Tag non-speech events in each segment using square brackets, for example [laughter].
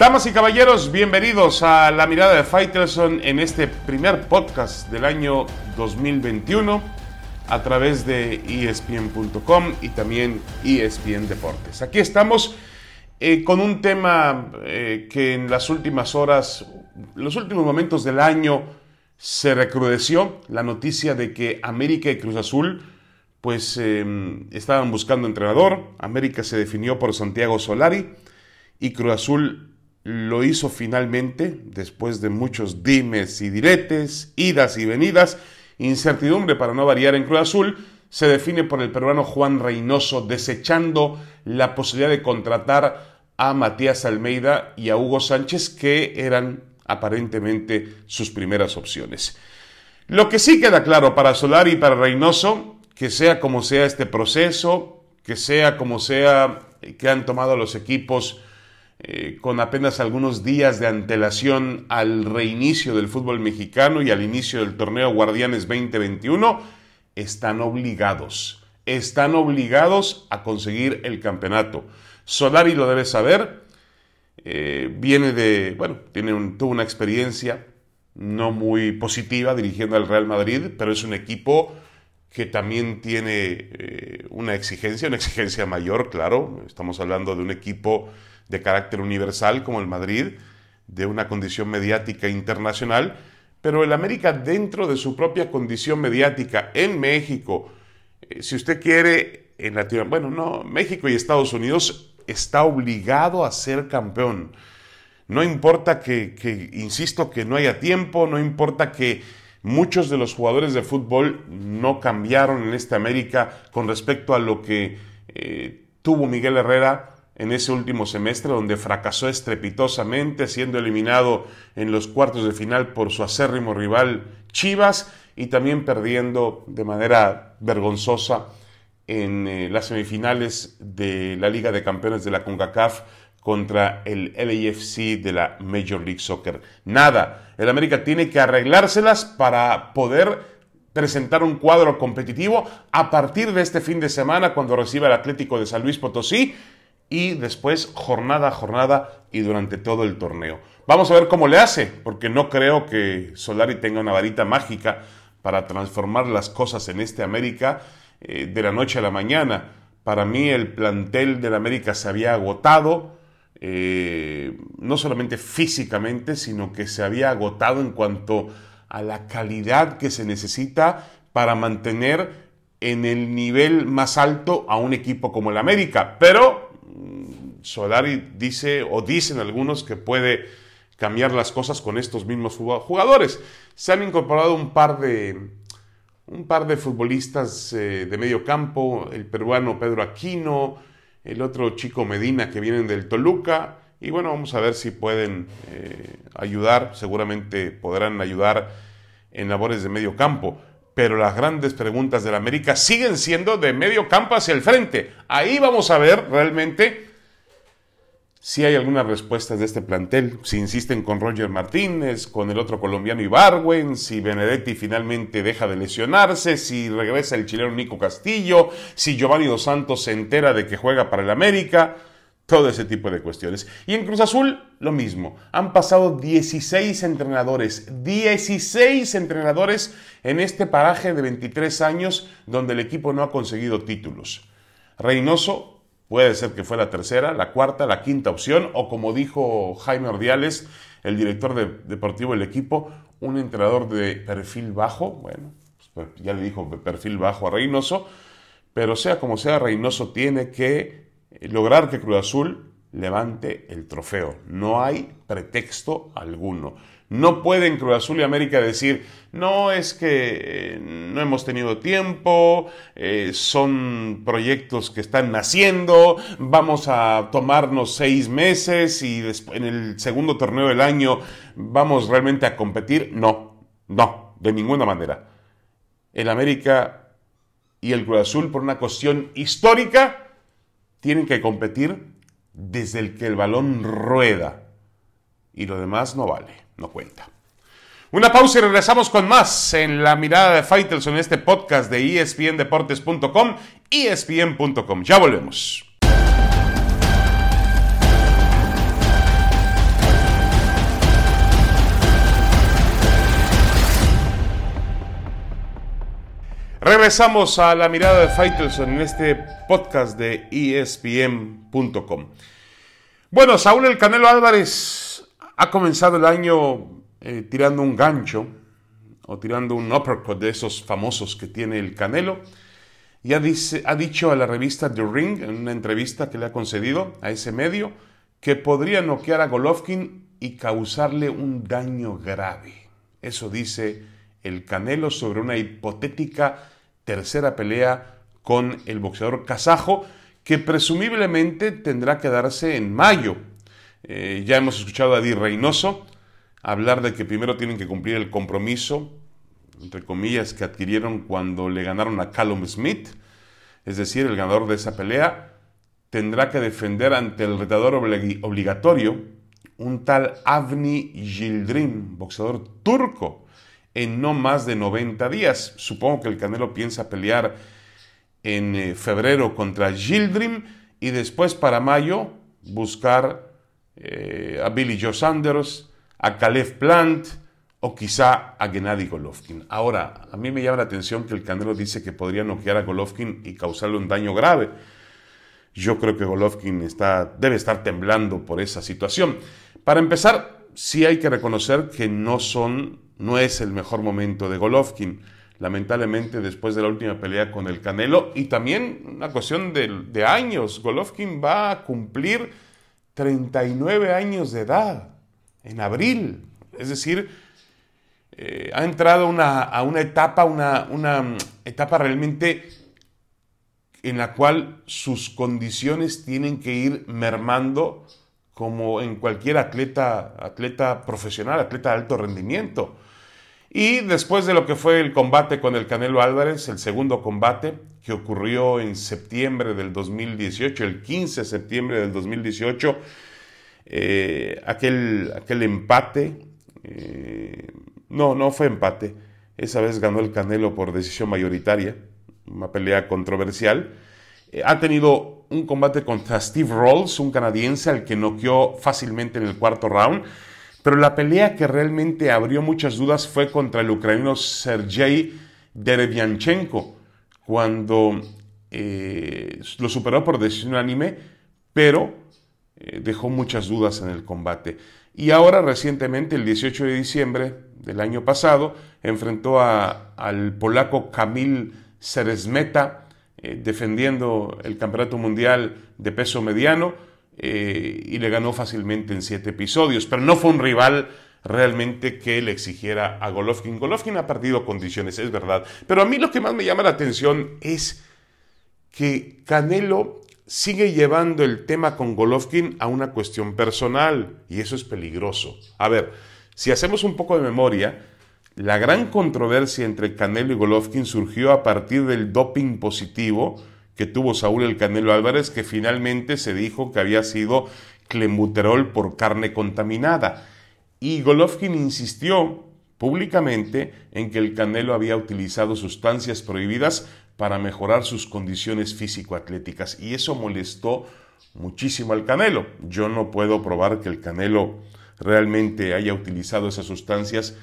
Damas y caballeros, bienvenidos a La Mirada de Faitelson en este primer podcast del año 2021 a través de espn.com y también ESPN Deportes. Aquí estamos eh, con un tema eh, que en las últimas horas, los últimos momentos del año, se recrudeció la noticia de que América y Cruz Azul pues em, estaban buscando entrenador. América se definió por Santiago Solari y Cruz Azul lo hizo finalmente, después de muchos dimes y diretes, idas y venidas, incertidumbre para no variar en Cruz Azul, se define por el peruano Juan Reynoso, desechando la posibilidad de contratar a Matías Almeida y a Hugo Sánchez, que eran aparentemente sus primeras opciones. Lo que sí queda claro para Solari y para Reynoso, que sea como sea este proceso, que sea como sea que han tomado los equipos eh, con apenas algunos días de antelación al reinicio del fútbol mexicano y al inicio del torneo Guardianes 2021, están obligados, están obligados a conseguir el campeonato. Solari lo debe saber, eh, viene de, bueno, tiene tuvo una experiencia no muy positiva dirigiendo al Real Madrid, pero es un equipo que también tiene eh, una exigencia, una exigencia mayor, claro. Estamos hablando de un equipo de carácter universal como el Madrid, de una condición mediática internacional, pero el América dentro de su propia condición mediática en México, eh, si usted quiere, en Latinoamérica, bueno, no, México y Estados Unidos está obligado a ser campeón. No importa que, que, insisto, que no haya tiempo, no importa que muchos de los jugadores de fútbol no cambiaron en esta América con respecto a lo que eh, tuvo Miguel Herrera en ese último semestre donde fracasó estrepitosamente siendo eliminado en los cuartos de final por su acérrimo rival Chivas y también perdiendo de manera vergonzosa en eh, las semifinales de la Liga de Campeones de la CONCACAF contra el LAFC de la Major League Soccer. Nada, el América tiene que arreglárselas para poder presentar un cuadro competitivo a partir de este fin de semana cuando reciba el Atlético de San Luis Potosí y después jornada a jornada y durante todo el torneo. Vamos a ver cómo le hace, porque no creo que Solari tenga una varita mágica para transformar las cosas en este América eh, de la noche a la mañana. Para mí el plantel del América se había agotado, eh, no solamente físicamente, sino que se había agotado en cuanto a la calidad que se necesita para mantener en el nivel más alto a un equipo como el América. Pero Solari dice, o dicen algunos, que puede cambiar las cosas con estos mismos jugadores. Se han incorporado un par de, un par de futbolistas eh, de medio campo, el peruano Pedro Aquino, el otro chico Medina que vienen del Toluca. Y bueno, vamos a ver si pueden eh, ayudar, seguramente podrán ayudar en labores de medio campo. Pero las grandes preguntas del América siguen siendo de medio campo hacia el frente. Ahí vamos a ver realmente si hay algunas respuestas de este plantel, si insisten con Roger Martínez, con el otro colombiano Ibarwen, si Benedetti finalmente deja de lesionarse, si regresa el chileno Nico Castillo, si Giovanni Dos Santos se entera de que juega para el América, todo ese tipo de cuestiones. Y en Cruz Azul, lo mismo. Han pasado 16 entrenadores, 16 entrenadores en este paraje de 23 años donde el equipo no ha conseguido títulos. Reynoso Puede ser que fue la tercera, la cuarta, la quinta opción, o como dijo Jaime Ordiales, el director deportivo del equipo, un entrenador de perfil bajo, bueno, pues, ya le dijo perfil bajo a Reynoso, pero sea como sea, Reynoso tiene que lograr que Cruz Azul levante el trofeo. No hay pretexto alguno. No pueden Cruz Azul y América decir, no es que eh, no hemos tenido tiempo, eh, son proyectos que están naciendo, vamos a tomarnos seis meses y en el segundo torneo del año vamos realmente a competir. No, no, de ninguna manera. El América y el Cruz Azul, por una cuestión histórica, tienen que competir desde el que el balón rueda y lo demás no vale, no cuenta. Una pausa y regresamos con más en la mirada de Fighters en este podcast de espndeportes.com, espn.com. Ya volvemos. Regresamos a la mirada de Faitelson en este podcast de ESPN.com. Bueno, Saúl El Canelo Álvarez ha comenzado el año eh, tirando un gancho o tirando un uppercut de esos famosos que tiene el Canelo. Y ha, dice, ha dicho a la revista The Ring, en una entrevista que le ha concedido a ese medio, que podría noquear a Golovkin y causarle un daño grave. Eso dice el Canelo sobre una hipotética tercera pelea con el boxeador kazajo que presumiblemente tendrá que darse en mayo. Eh, ya hemos escuchado a Di Reynoso hablar de que primero tienen que cumplir el compromiso, entre comillas, que adquirieron cuando le ganaron a Callum Smith, es decir, el ganador de esa pelea tendrá que defender ante el retador obligatorio un tal Avni Yildirim, boxeador turco, en no más de 90 días. Supongo que el Canelo piensa pelear en eh, febrero contra Yildirim y después para mayo buscar eh, a Billy Joe Sanders, a Caleb Plant o quizá a Gennady Golovkin. Ahora, a mí me llama la atención que el Canelo dice que podría noquear a Golovkin y causarle un daño grave. Yo creo que Golovkin está, debe estar temblando por esa situación. Para empezar, sí hay que reconocer que no son, no es el mejor momento de Golovkin. Lamentablemente, después de la última pelea con el Canelo, y también una cuestión de, años, Golovkin va a cumplir 39 años de edad en abril. Es decir, eh, ha entrado a una etapa, una, una etapa realmente en la cual sus condiciones tienen que ir mermando como en cualquier atleta, atleta profesional, atleta de alto rendimiento. Y después de lo que fue el combate con el Canelo Álvarez, el segundo combate que ocurrió en septiembre del 2018, el 15 de septiembre del 2018, eh, aquel, aquel empate, eh, no, no fue empate, esa vez ganó el Canelo por decisión mayoritaria, una pelea controversial. Eh, ha tenido un combate contra Steve Rolls, un canadiense al que noqueó fácilmente en el cuarto round, pero la pelea que realmente abrió muchas dudas fue contra el ucraniano Sergei Derevianchenko, cuando lo superó por decisión unánime, pero eh, dejó muchas dudas en el combate. Y ahora recientemente, el 18 de diciembre del año pasado, enfrentó al polaco Kamil Seresmeta, eh, defendiendo el campeonato mundial de peso mediano, eh, y le ganó fácilmente en siete episodios. Pero no fue un rival realmente que le exigiera a Golovkin. Golovkin ha perdido condiciones, es verdad. Pero a mí lo que más me llama la atención es que Canelo sigue llevando el tema con Golovkin a una cuestión personal y eso es peligroso. A ver, si hacemos un poco de memoria, la gran controversia entre Canelo y Golovkin surgió a partir del doping positivo que tuvo Saúl el Canelo Álvarez, que finalmente se dijo que había sido clenbuterol por carne contaminada. Y Golovkin insistió públicamente en que el Canelo había utilizado sustancias prohibidas para mejorar sus condiciones físico-atléticas y eso molestó muchísimo al Canelo. Yo no puedo probar que el Canelo realmente haya utilizado esas sustancias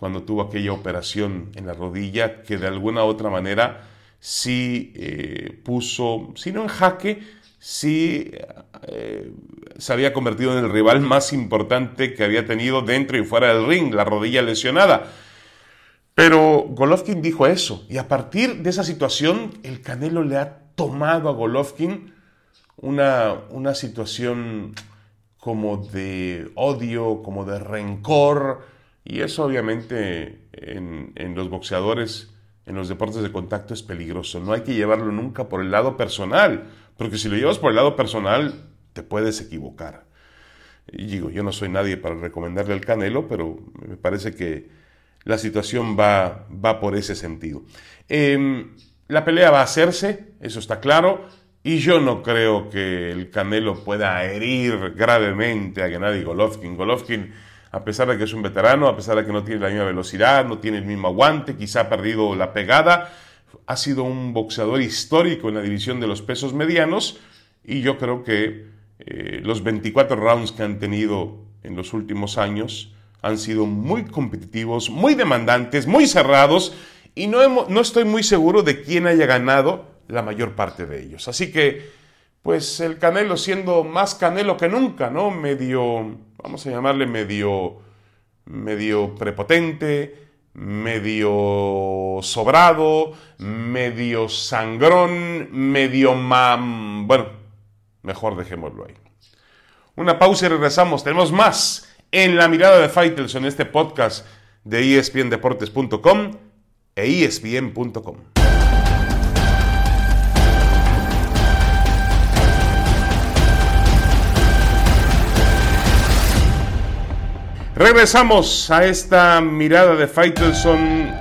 cuando tuvo aquella operación en la rodilla que de alguna u otra manera sí eh, puso, si no en jaque, sí eh, se había convertido en el rival más importante que había tenido dentro y fuera del ring, la rodilla lesionada. Pero Golovkin dijo eso y a partir de esa situación el Canelo le ha tomado a Golovkin una, una situación como de odio, como de rencor y eso obviamente en, en los boxeadores, en los deportes de contacto es peligroso. No hay que llevarlo nunca por el lado personal, porque si lo llevas por el lado personal te puedes equivocar. Y digo, yo no soy nadie para recomendarle al Canelo, pero me parece que la situación va, va por ese sentido. Em, la pelea va a hacerse, eso está claro, y yo no creo que el Canelo pueda herir gravemente a Gennady Golovkin. Golovkin, a pesar de que es un veterano, a pesar de que no tiene la misma velocidad, no tiene el mismo aguante, quizá ha perdido la pegada, ha sido un boxeador histórico en la división de los pesos medianos, y yo creo que eh, los 24 rounds que han tenido en los últimos años, han sido muy competitivos, muy demandantes, muy cerrados y no, no estoy muy seguro de quién haya ganado la mayor parte de ellos. Así que, pues el Canelo siendo más Canelo que nunca, ¿no? Medio, vamos a llamarle medio, medio prepotente, medio sobrado, medio sangrón, medio mam... Bueno, mejor dejémoslo ahí. Una pausa y regresamos. Tenemos más en la mirada de Fighters en este podcast de espndeportes.com e espn.com. Regresamos a esta mirada de Faitelson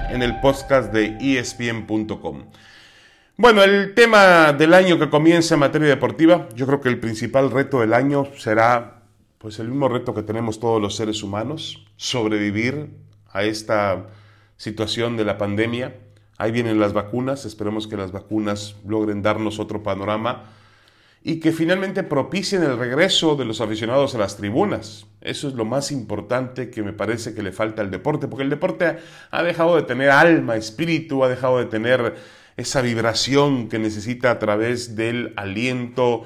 en el podcast de ESPN.com. Bueno, el tema del año que comienza en materia deportiva, yo creo que el principal reto del año será pues el mismo reto que tenemos todos los seres humanos, sobrevivir a esta situación de la pandemia. Ahí vienen las vacunas, esperemos que las vacunas logren darnos otro panorama y que finalmente propicien el regreso de los aficionados a las tribunas. Eso es lo más importante que me parece que le falta al deporte, porque el deporte ha dejado de tener alma, espíritu, ha dejado de tener esa vibración que necesita a través del aliento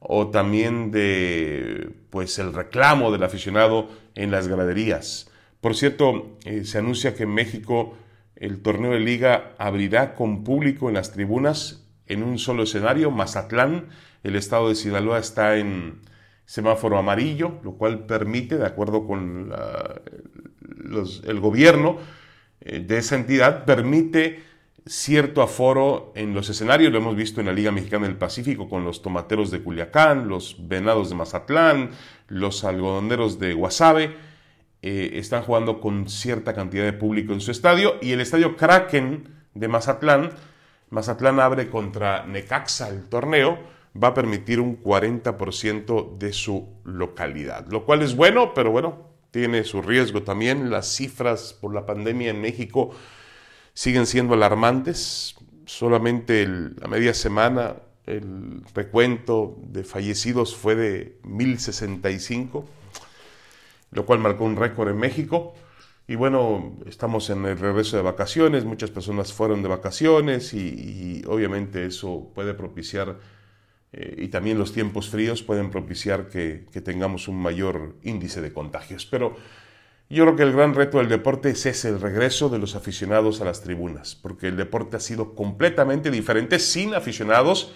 o también de pues el reclamo del aficionado en las graderías. Por cierto, eh, se anuncia que en México el torneo de liga abrirá con público en las tribunas en un solo escenario, Mazatlán, el estado de Sinaloa está en semáforo amarillo, lo cual permite, de acuerdo con el gobierno eh, de esa entidad, permite cierto aforo en los escenarios, lo hemos visto en la Liga Mexicana del Pacífico con los tomateros de Culiacán, los venados de Mazatlán, los algodoneros de Guasave, eh, están jugando con cierta cantidad de público en su estadio. Y el estadio Kraken de Mazatlán, Mazatlán abre contra Necaxa el torneo, va a permitir un 40% de su localidad, lo cual es bueno, pero bueno, tiene su riesgo también. Las cifras por la pandemia en México siguen siendo alarmantes. Solamente la media semana el recuento de fallecidos fue de 1065, lo cual marcó un récord en México. Y bueno, estamos en el regreso de vacaciones, muchas personas fueron de vacaciones y obviamente eso puede propiciar eh, y también los tiempos fríos pueden propiciar que, tengamos un mayor índice de contagios. Pero yo creo que el gran reto del deporte es ese, el regreso de los aficionados a las tribunas, porque el deporte ha sido completamente diferente sin aficionados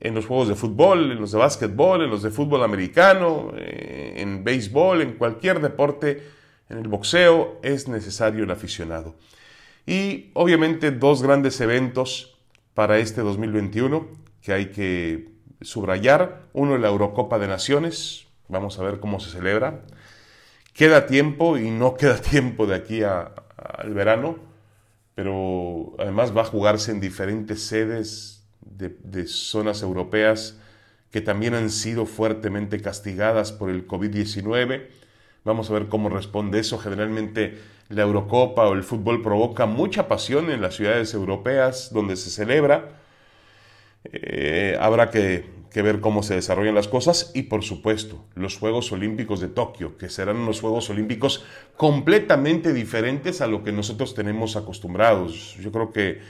en los juegos de fútbol, en los de básquetbol, en los de fútbol americano, eh, en béisbol, en cualquier deporte, en el boxeo, es necesario el aficionado. Y obviamente dos grandes eventos para este 2021 que hay que subrayar. Uno, la Eurocopa de Naciones. Vamos a ver cómo se celebra. Queda tiempo y no [laughs] queda tiempo de aquí al verano, pero además va a jugarse en diferentes sedes de, zonas europeas que también han sido fuertemente castigadas por el COVID-19. Vamos a ver cómo responde eso. Generalmente la Eurocopa o el fútbol provoca mucha pasión en las ciudades europeas donde se celebra eh, habrá que, ver cómo se desarrollan las cosas y por supuesto los Juegos Olímpicos de Tokio, que serán unos Juegos Olímpicos completamente diferentes a lo que nosotros tenemos acostumbrados. Yo creo que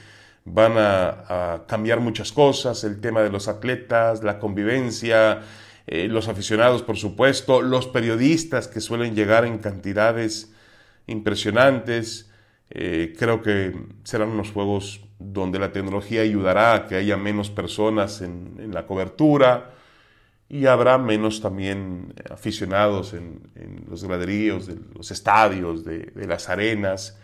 van a, cambiar muchas cosas, el tema de los atletas, la convivencia, eh, los aficionados por supuesto, los periodistas que suelen llegar en cantidades impresionantes. Eh, creo que serán unos juegos donde la tecnología ayudará a que haya menos personas en, la cobertura y habrá menos también aficionados en, los graderíos, de los estadios, de, de, las arenas.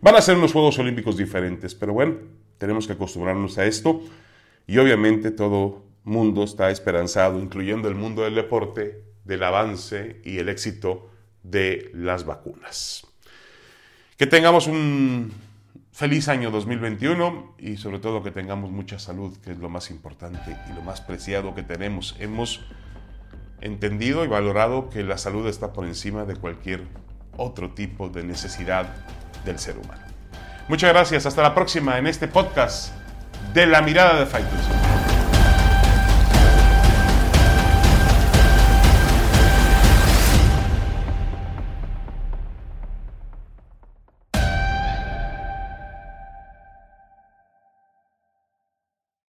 Van a ser unos Juegos Olímpicos diferentes, pero bueno, tenemos que acostumbrarnos a esto y obviamente todo mundo está esperanzado, incluyendo el mundo del deporte, del avance y el éxito de las vacunas. Que tengamos un Feliz año 2021 y sobre todo que tengamos mucha salud, que es lo más importante y lo más preciado que tenemos. Hemos entendido y valorado que la salud está por encima de cualquier otro tipo de necesidad del ser humano. Muchas gracias, hasta la próxima en este podcast de la mirada de Fighters.